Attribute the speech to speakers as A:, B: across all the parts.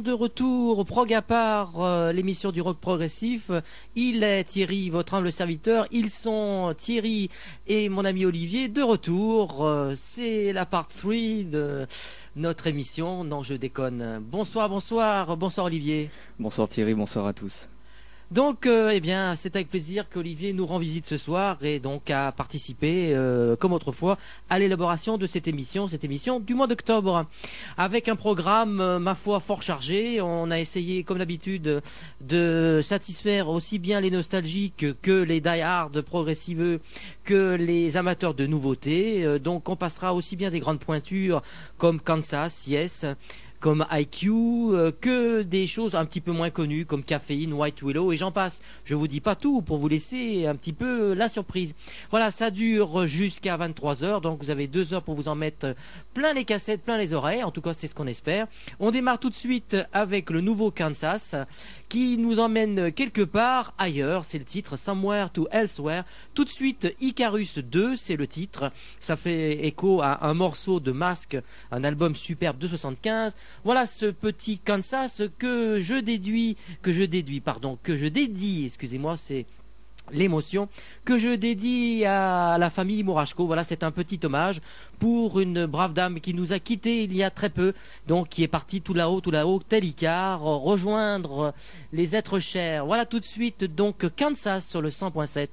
A: de retour, prog à part, euh, l'émission du rock progressif. Il est Thierry, votre humble serviteur. Ils sont Thierry et mon ami Olivier de retour. Euh, c'est la part 3 de notre émission. Non, je déconne. Bonsoir, bonsoir, bonsoir Olivier.
B: Bonsoir Thierry, bonsoir à tous.
A: Donc, euh, eh bien, c'est avec plaisir qu'Olivier nous rend visite ce soir et donc a participé, euh, comme autrefois, à l'élaboration de cette émission, cette émission du mois d'octobre, avec un programme, euh, ma foi, fort chargé. On a essayé, comme d'habitude, de satisfaire aussi bien les nostalgiques que les die-hard progressiveux, que les amateurs de nouveautés. donc, on passera aussi bien des grandes pointures comme Kansas, Yes comme IQ, euh, que des choses un petit peu moins connues comme Caféine, White Willow et j'en passe. Je vous dis pas tout pour vous laisser un petit peu la surprise. Voilà, ça dure jusqu'à 23 heures, donc vous avez deux heures pour vous en mettre plein les cassettes, plein les oreilles. En tout cas, c'est ce qu'on espère. On démarre tout de suite avec le nouveau Kansas qui nous emmène quelque part ailleurs. C'est le titre Somewhere to Elsewhere. Tout de suite, Icarus 2, c'est le titre. Ça fait écho à un morceau de Masque, un album superbe de 75. Voilà ce petit Kansas que je déduis, que je déduis, pardon, que je dédie, excusez-moi, c'est l'émotion que je dédie à la famille Mourachko. Voilà, c'est un petit hommage pour une brave dame qui nous a quittés il y a très peu, donc qui est partie tout là-haut, tout là-haut, tel Icar, rejoindre les êtres chers. Voilà tout de suite donc Kansas sur le 100.7.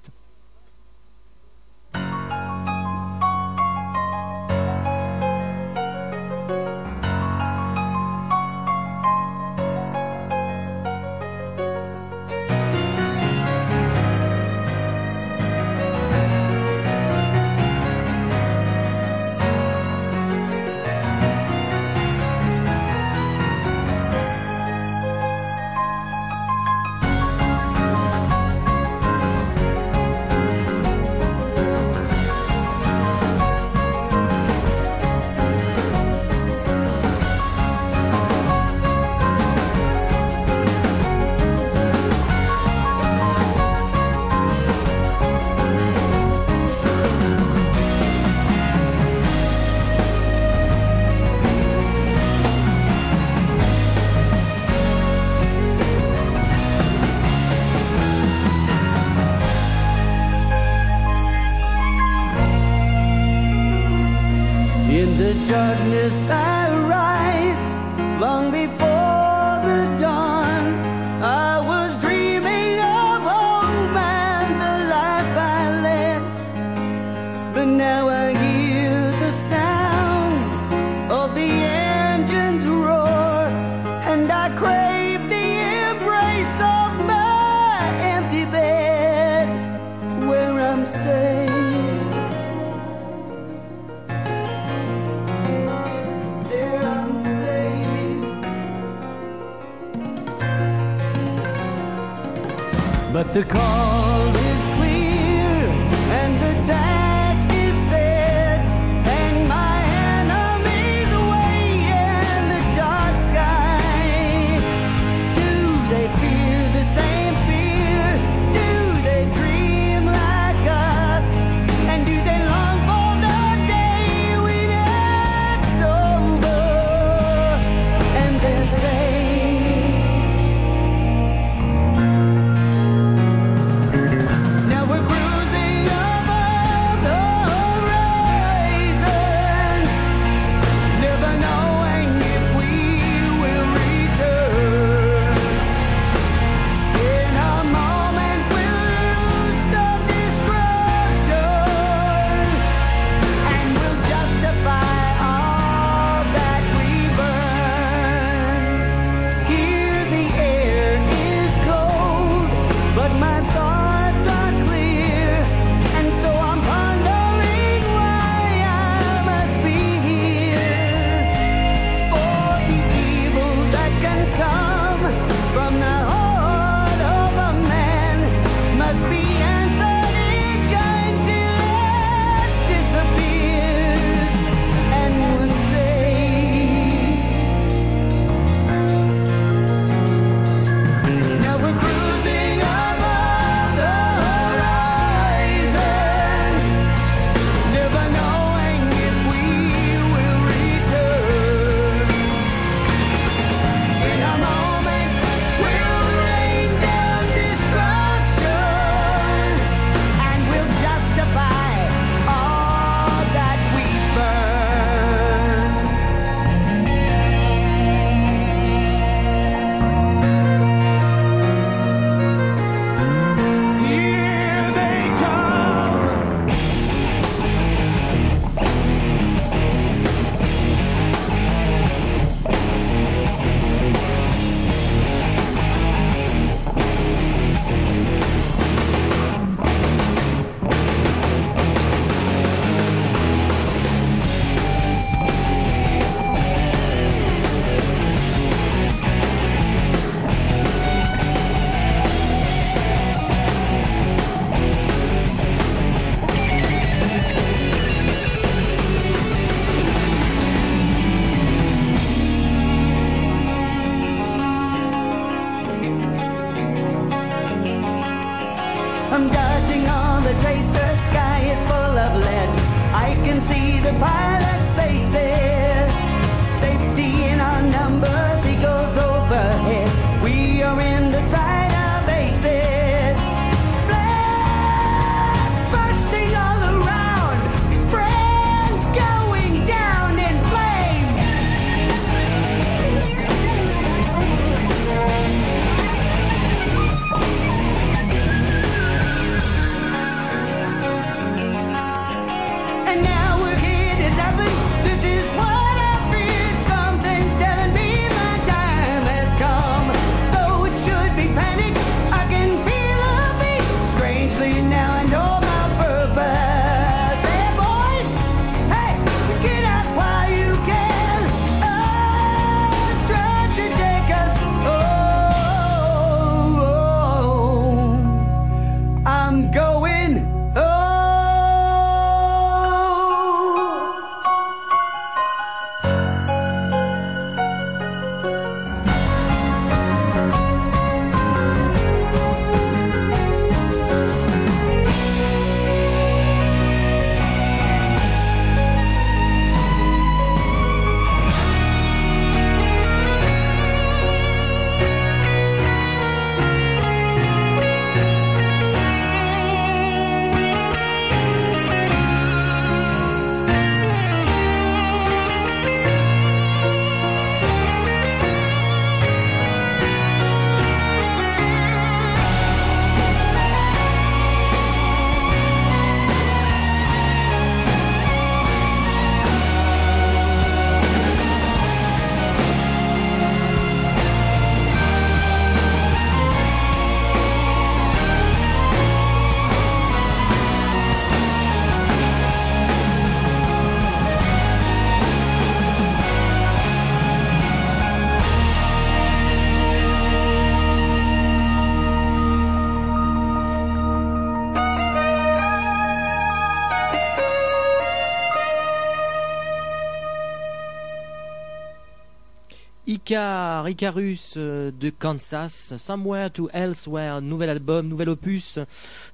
A: Icarus euh, de Kansas, Somewhere to Elsewhere, nouvel album, nouvel opus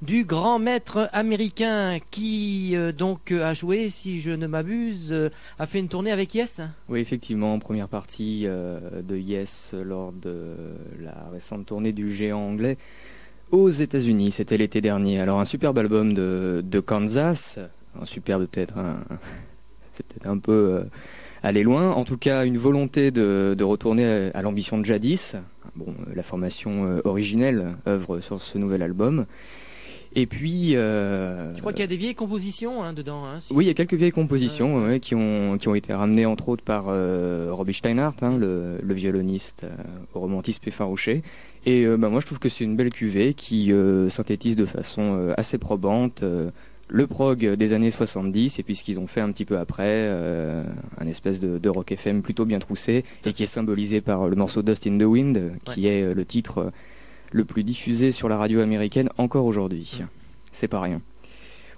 A: du grand maître américain qui euh, donc a joué, si je ne m'abuse, euh, a fait une tournée avec Yes.
B: Oui, effectivement, première partie de Yes lors de la récente tournée du géant anglais aux États-Unis. C'était l'été dernier. Alors, un superbe album de, Kansas. Un superbe, peut-être un, c'est peut-être un peu aller loin. En tout cas, une volonté de, de retourner à, à l'ambition de jadis. Bon, euh, la formation euh, originelle œuvre sur ce nouvel album. Et puis, euh,
A: Je crois qu'il y a des vieilles compositions hein, dedans. Hein, si-
B: oui, il y a quelques vieilles compositions ouais, qui, ont, qui ont été ramenées entre autres par euh, Robbie Steinhardt, hein, le, le violoniste au romantisme effarouché. Et bah, moi je trouve que c'est une belle cuvée qui synthétise de façon assez probante le prog des années 70 et puis ce qu'ils ont fait un petit peu après, euh, un espèce de, de rock FM plutôt bien troussé et qui est symbolisé par le morceau Dust in the Wind, qui est euh, le titre euh, le plus diffusé sur la radio américaine encore aujourd'hui. C'est pas rien.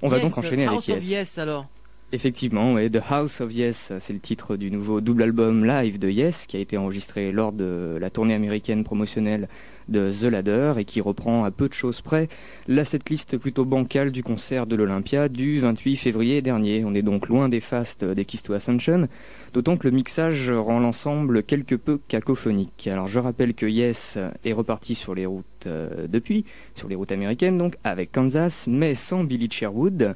B: On va donc enchaîner avec
A: of
B: Yes.
A: Yes alors.
B: Effectivement, The House of Yes, c'est le titre du nouveau double album live de Yes qui a été enregistré lors de la tournée américaine promotionnelle de The Ladder et qui reprend à peu de choses près la setlist plutôt bancale du concert de l'Olympia du 28 février dernier. On est donc loin des fastes des Kiss to Ascension, d'autant que le mixage rend l'ensemble quelque peu cacophonique. Alors je rappelle que Yes est reparti sur les routes euh, depuis, sur les routes américaines donc, avec Kansas, mais sans Billy Sherwood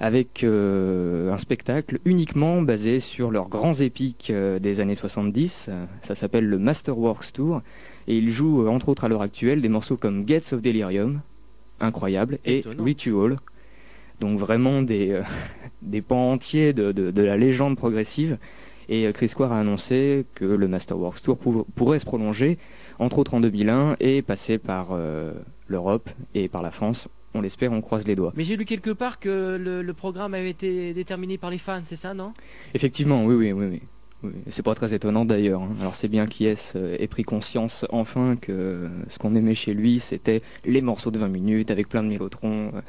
B: avec euh, un spectacle uniquement basé sur leurs grands épiques euh, des années 70. Euh, Ça s'appelle le Masterworks Tour. Et ils jouent, euh, entre autres à l'heure actuelle, des morceaux comme Gates of Delirium, incroyable, et
A: Étonnant.
B: Ritual. Donc vraiment des, euh, des pans entiers de, de, de la légende progressive. Et Chris Square a annoncé que le Masterworks Tour pour- pourrait se prolonger, entre autres en 2001, et passer par euh, l'Europe et par la France. On l'espère, on croise les doigts.
A: Mais j'ai lu quelque part que le, le programme avait été déterminé par les fans, c'est ça, non?
B: Effectivement, oui, oui, oui, oui. oui. C'est pas très étonnant d'ailleurs. hein. Alors c'est bien qu'Ies euh, ait pris conscience enfin que ce qu'on aimait chez lui, c'était les morceaux de 20 minutes avec plein de mélotrons. euh,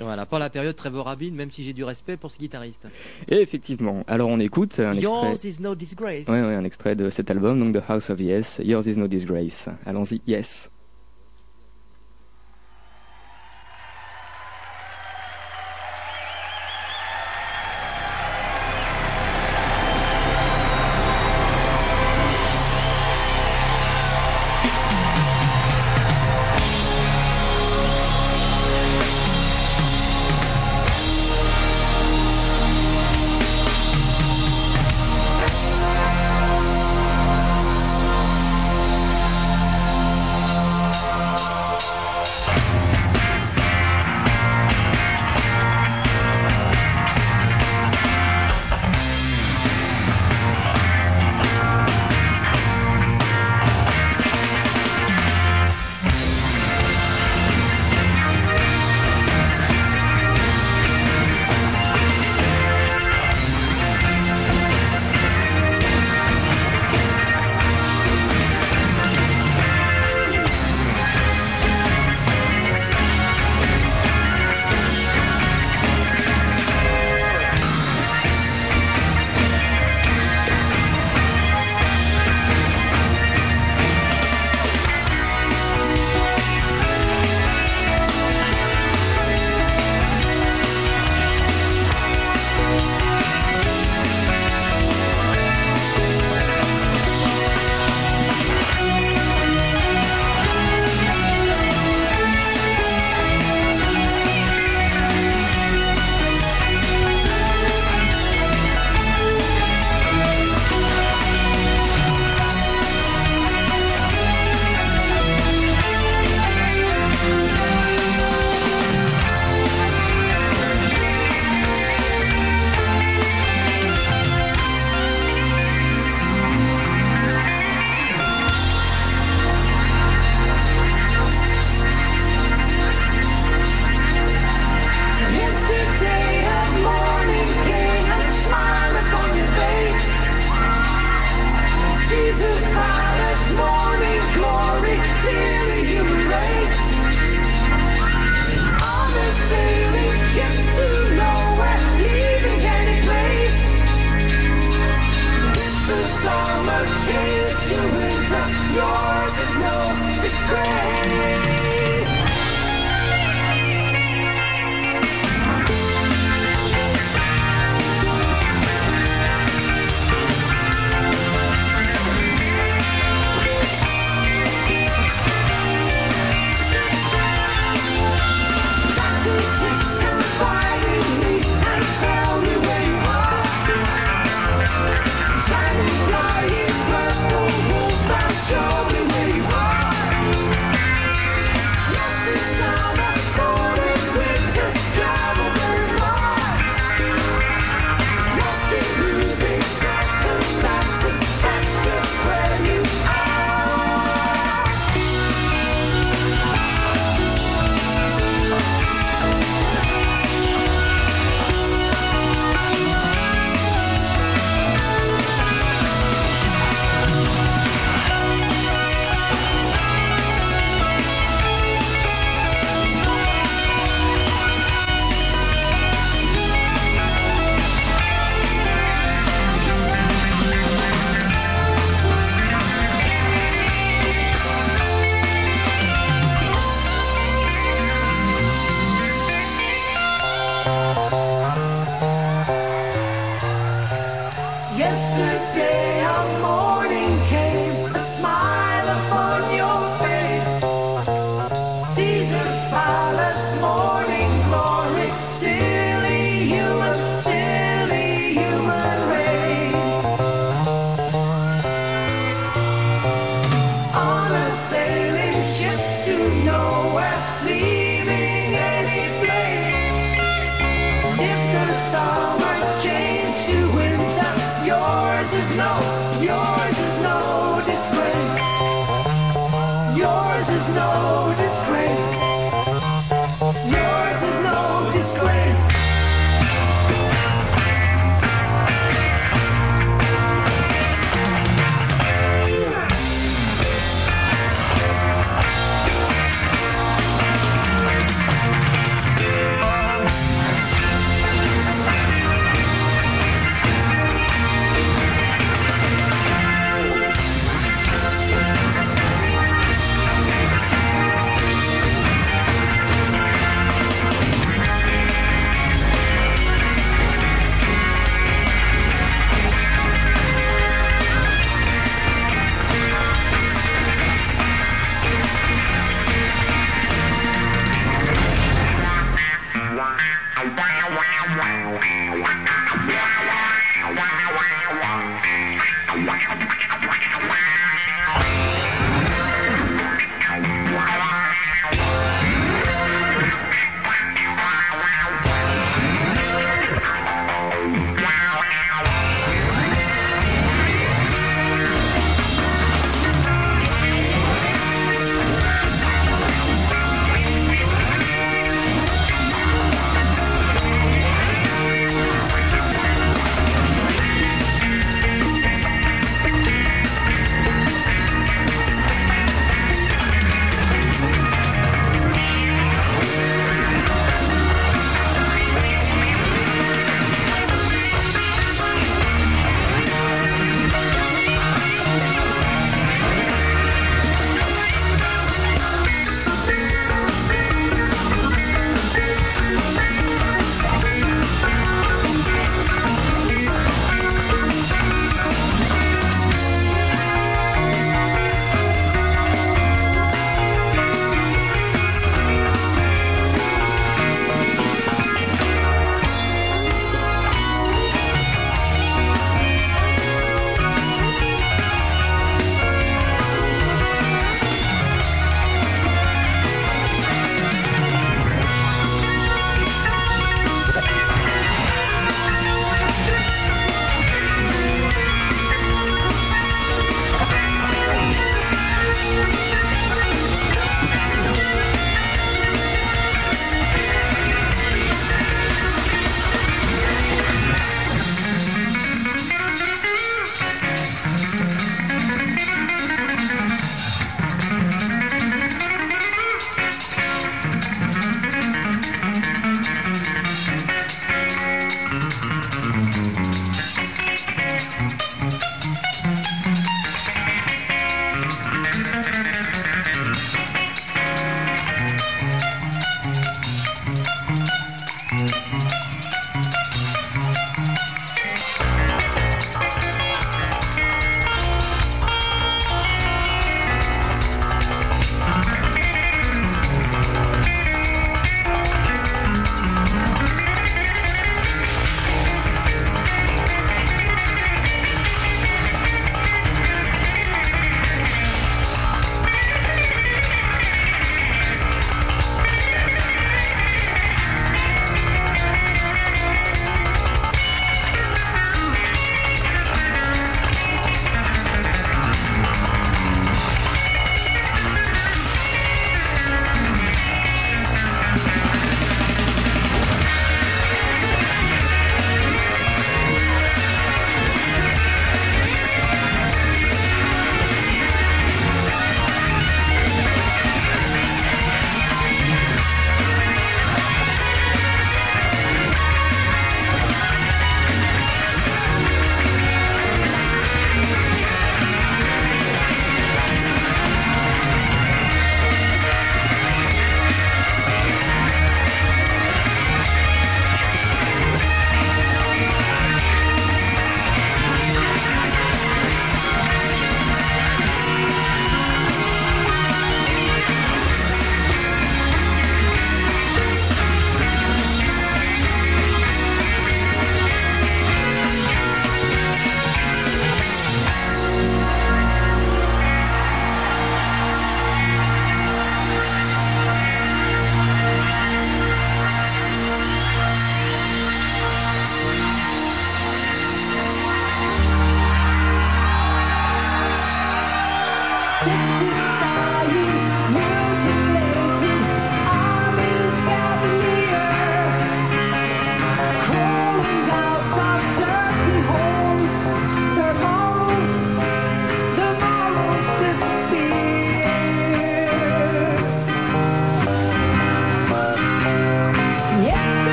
A: Voilà, pas la période Trevor Rabin, même si j'ai du respect pour ce guitariste.
C: Et effectivement, alors on écoute un
A: Yours
C: extrait.
A: is no disgrace.
C: Ouais, ouais, un extrait de cet album, donc The House of Yes, Yours is no disgrace. Allons-y, yes.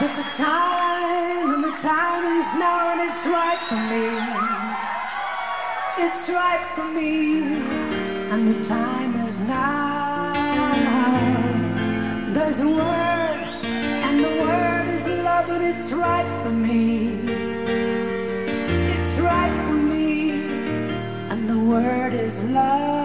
C: There's a time, and the time is now, and it's right for me. It's right for me, and the time is now. There's a word, and the word is love, and it's right for me. It's right for me, and the word is love.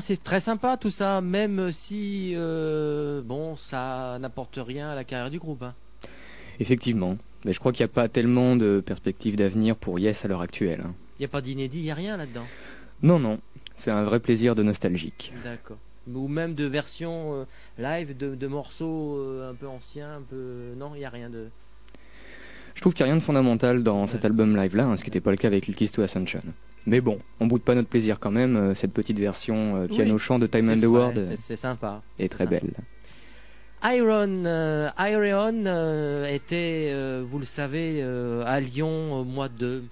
A: Bien, c'est très sympa tout ça, même si euh, bon, ça n'apporte rien à la carrière du groupe. hein.
B: Effectivement. Mais je crois qu'il n'y a pas tellement de perspectives d'avenir pour Yes à l'heure actuelle. hein.
A: Il n'y a pas d'inédit, il n'y a rien là-dedans?
B: Non, non. C'est un vrai plaisir de nostalgique.
A: D'accord. Ou même de versions euh, live de, de morceaux euh, un peu anciens, un peu. Non, il n'y a rien de.
B: Je trouve qu'il n'y a rien de fondamental dans cet album live-là, hein, ce qui n'était pas le cas avec Kiss to Ascension. Mais bon, on boude pas notre plaisir quand même. euh, Cette petite version euh, piano-chant de Time and the World
A: c'est- sympa.
B: est très belle.
A: Iron, euh, Iron euh, était, euh, vous le savez, euh, à Lyon au mois de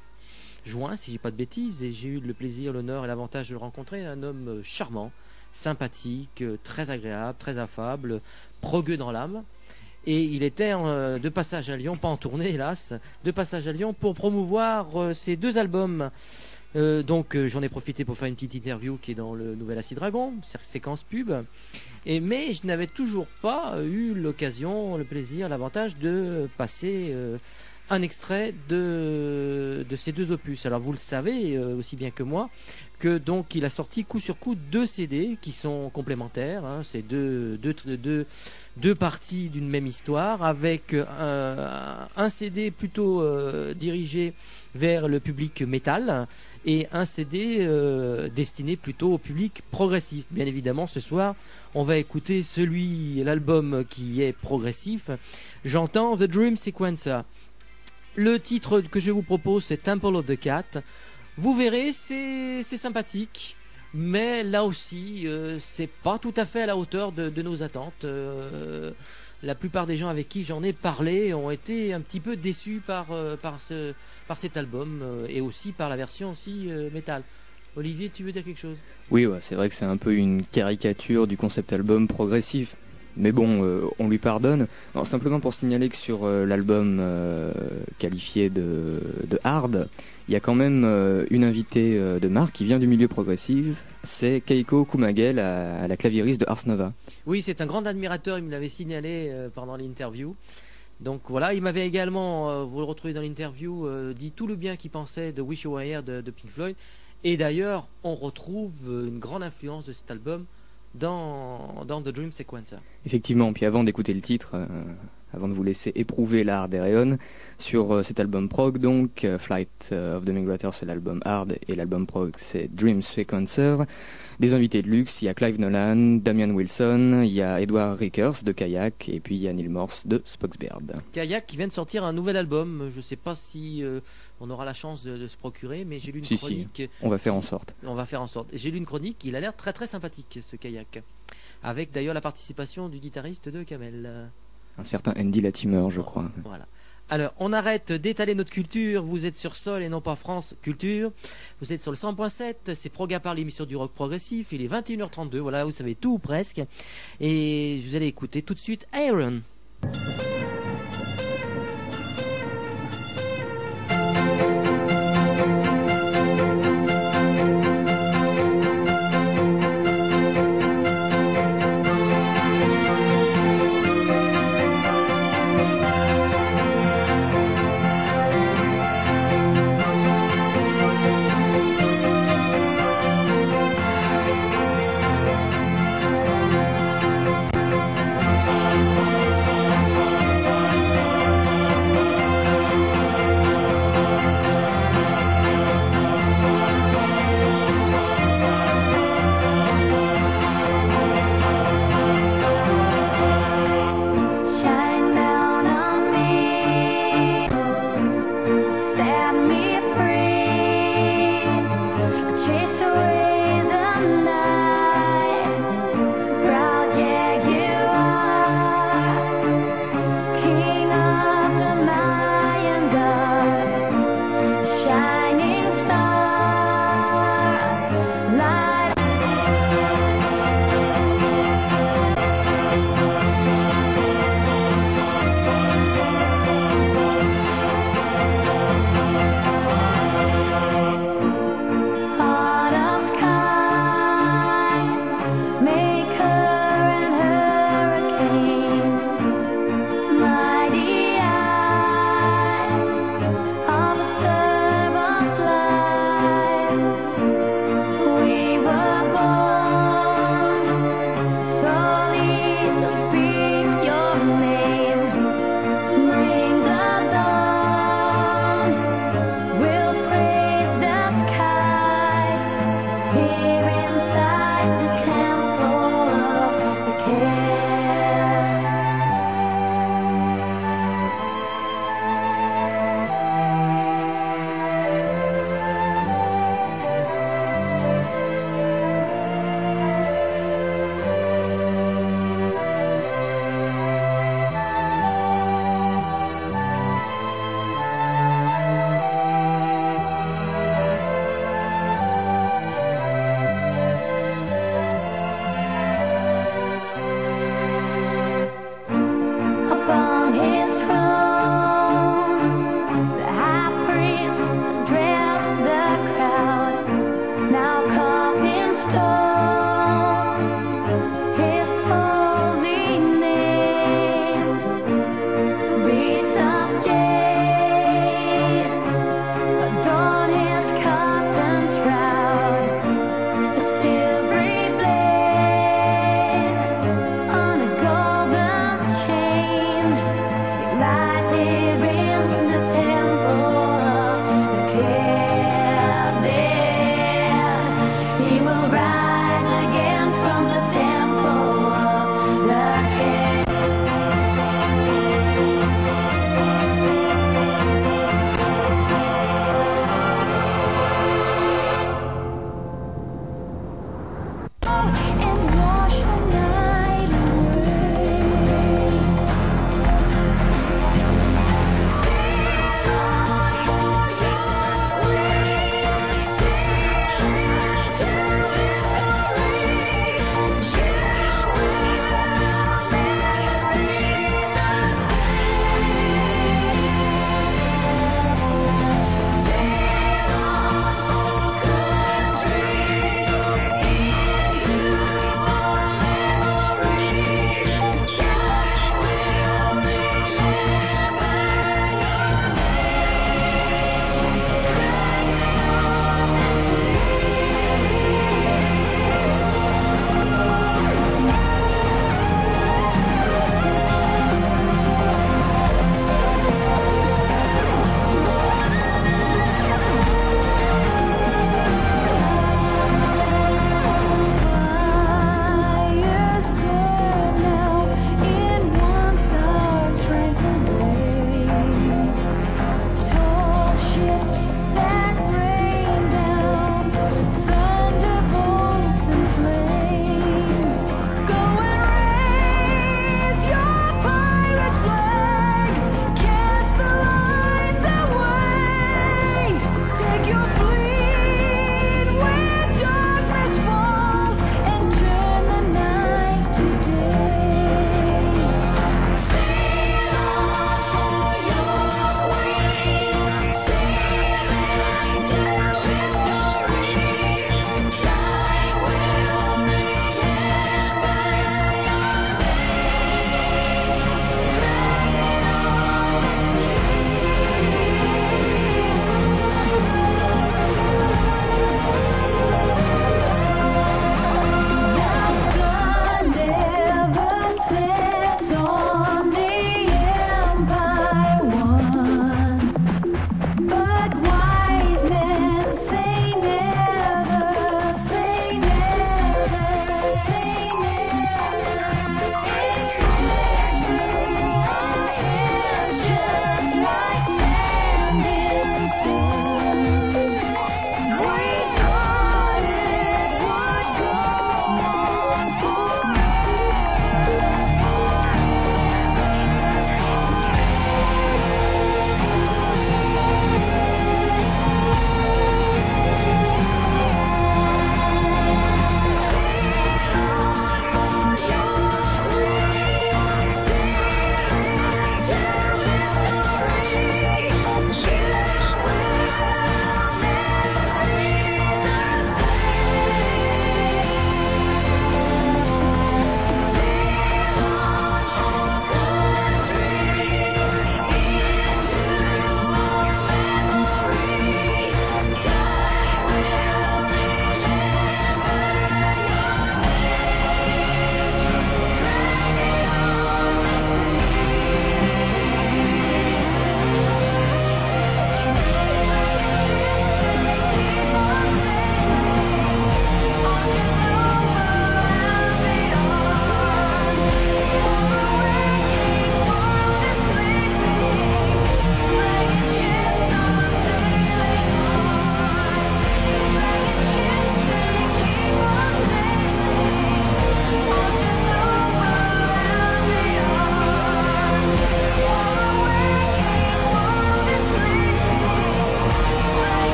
A: juin, si j'ai pas de bêtises, et j'ai eu le plaisir, l'honneur et l'avantage de le rencontrer. Un homme euh, charmant, sympathique, euh, très agréable, très affable, progueux dans l'âme. Et il était euh, de passage à Lyon, pas en tournée hélas, de passage à Lyon pour promouvoir euh, ses deux albums. Euh, donc euh, j'en ai profité pour faire une petite interview qui est dans le nouvel Acid Dragon, sé- séquence pub. Et mais je n'avais toujours pas eu l'occasion, le plaisir, l'avantage de passer euh, un extrait de, de ces deux opus. Alors vous le savez euh, aussi bien que moi que donc il a sorti coup sur coup deux CD qui sont complémentaires. Hein, c'est deux, deux, deux, deux parties d'une même histoire avec euh, un CD plutôt euh, dirigé vers le public métal et un CD destiné plutôt au public progressif. Bien évidemment, ce soir, on va écouter celui, l'album qui est progressif. J'entends The Dream Sequencer. Le titre que je vous propose, c'est Temple of the Cat. Vous verrez, c'est sympathique, mais là aussi, euh, c'est pas tout à fait à la hauteur de, nos attentes. Euh, la plupart des gens avec qui j'en ai parlé ont été un petit peu déçus par, euh, cet album et aussi par la version aussi métal. Olivier, tu veux dire quelque chose?
B: Oui, c'est vrai que c'est un peu une caricature du concept album progressif. Mais bon, euh, on lui pardonne. Simplement pour signaler que sur euh, l'album euh, qualifié de, hard, il y a quand même une invitée de marque qui vient du milieu progressif. C'est Keiko Kumagel, à, la claviériste de Ars Nova.
A: Oui, c'est un grand admirateur, il me l'avait signalé pendant l'interview. Donc voilà, il m'avait également, vous le retrouvez dans l'interview, dit tout le bien qu'il pensait de Wish You Were Here de, Pink Floyd. Et d'ailleurs, on retrouve une grande influence de cet album dans, dans The Dream Sequencer.
B: Effectivement, puis avant d'écouter le titre, euh, avant de vous laisser éprouver l'art d'Ereon, sur euh, cet album prog, donc euh, Flight euh, of the Migrator, c'est l'album hard, et l'album prog, c'est Dream Sequencer. Des invités de luxe, il y a Clive Nolan, Damian Wilson, il y a Edward Rickers de Kayak, et puis il y a Neil Morse de Spoxbeard.
A: Kayak qui vient de sortir un nouvel album, je ne sais pas si euh, on aura la chance de, de se procurer, mais j'ai lu une
B: Si, si.
A: chronique.
B: On va faire en sorte.
A: On va faire en sorte. J'ai lu une chronique, il a l'air très très sympathique ce kayak. Avec d'ailleurs la participation du guitariste de Kamel.
B: Un certain Andy Latimer, je crois.
A: Voilà. Alors, on arrête d'étaler notre culture. Vous êtes sur Sol et non pas France Culture. Vous êtes sur le 100.7. C'est Proga par l'émission du rock progressif. Il est 21h32. Voilà, vous savez tout ou presque. Et vous allez écouter tout de suite Aaron.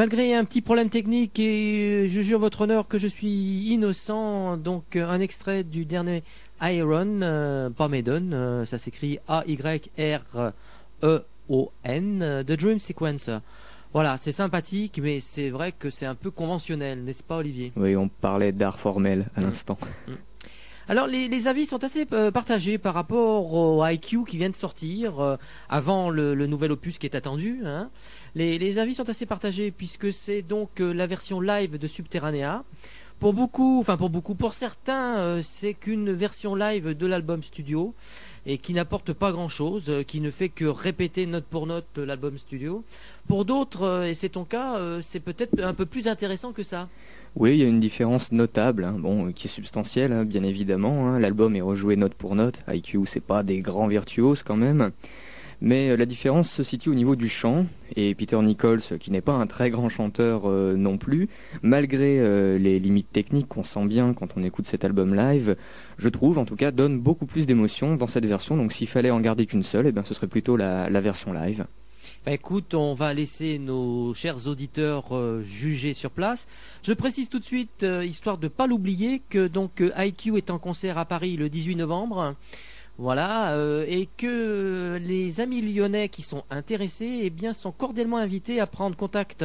A: Malgré un petit problème technique et euh, je jure votre honneur que je suis innocent, donc euh, un extrait du dernier Iron, euh, pas Maiden, euh, ça s'écrit A-Y-R-E-O-N, The Dream Sequence. Voilà, c'est sympathique, mais c'est vrai que c'est un peu conventionnel, n'est-ce pas Olivier?
B: Oui, on parlait d'art formel à
A: Mm.
B: l'instant.
A: Alors les, les avis sont assez euh, partagés par rapport au IQ qui vient de sortir avant le, le nouvel opus qui est attendu. hein. Les, avis sont assez partagés puisque c'est donc euh, la version live de Subterranea. Pour beaucoup, enfin pour beaucoup, pour certains, euh, c'est qu'une version live de l'album studio et qui n'apporte pas grand-chose, euh, qui ne fait que répéter note pour note l'album studio. Pour d'autres, et c'est ton cas, c'est peut-être un peu plus intéressant que ça.
B: Oui, il y a une différence notable, hein, bon, qui est substantielle, hein, bien évidemment. hein. L'album est rejoué note pour note. IQ, c'est pas des grands virtuoses quand même. Mais euh, la différence se situe au niveau du chant. Et Peter Nichols, euh, qui n'est pas un très grand chanteur euh, non plus, malgré les limites techniques qu'on sent bien quand on écoute cet album live, je trouve en tout cas donne beaucoup plus d'émotion dans cette version. Donc s'il fallait en garder qu'une seule, eh bien, ce serait plutôt la, version live.
A: Bah écoute, on va laisser nos chers auditeurs juger sur place. Je précise tout de suite, histoire de pas l'oublier, que donc IQ est en concert à Paris le 18 novembre. Voilà, euh, et que les amis lyonnais qui sont intéressés, eh bien, sont cordialement invités à prendre contact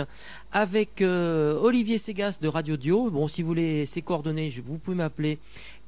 A: avec euh, Olivier Segas de Radio Dio. Bon, si vous voulez ses coordonnées, vous pouvez m'appeler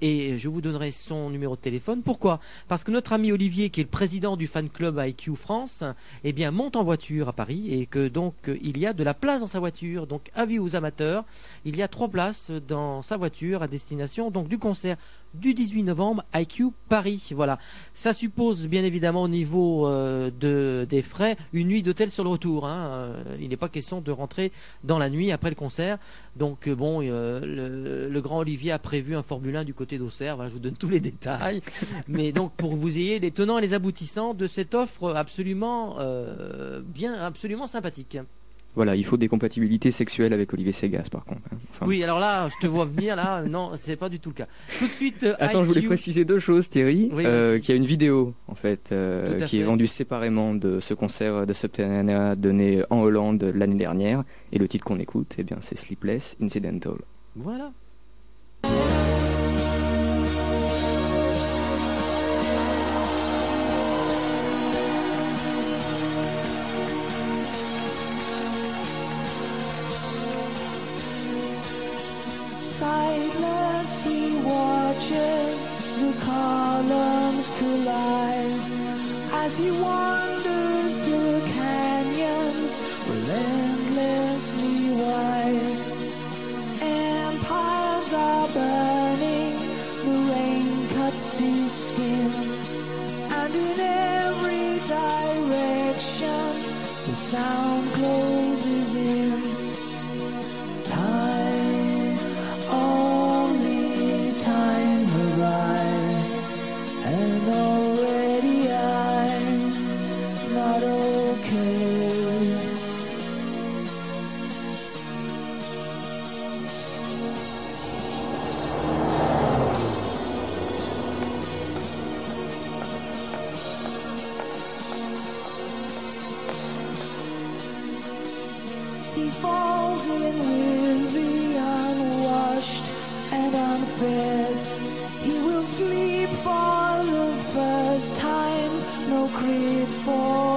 A: et je vous donnerai son numéro de téléphone. Pourquoi? Parce que notre ami Olivier, qui est le président du fan club IQ France, eh bien, monte en voiture à Paris et que donc il y a de la place dans sa voiture. Donc, avis aux amateurs, il y a trois places dans sa voiture à destination donc du concert du 18 novembre IQ Paris. Voilà. Ça suppose bien évidemment au niveau euh, de, des frais une nuit d'hôtel sur le retour. hein. Euh, il n'est pas question de rentrer dans la nuit après le concert. Donc euh, bon, euh, le, le grand Olivier a prévu un Formule 1 du côté d'Auxerre. Voilà, je vous donne tous les détails. Mais donc pour que vous ayez les tenants et les aboutissants de cette offre absolument euh, bien, absolument sympathique.
B: Voilà, il faut des compatibilités sexuelles avec Olivier Segas par contre. hein. Enfin,
A: Oui, alors là, je te vois venir là. Non, c'est pas du tout le cas. Tout de suite. euh,
B: Attends, je voulais préciser deux choses, Thierry.
A: Oui,
B: Euh, qu'il y a une vidéo, en fait, euh, qui est vendue séparément de ce concert de Subterranea donné en Hollande l'année dernière. Et le titre qu'on écoute, eh bien, c'est Sleepless Incidental.
A: Voilà.
C: anyone. Before. for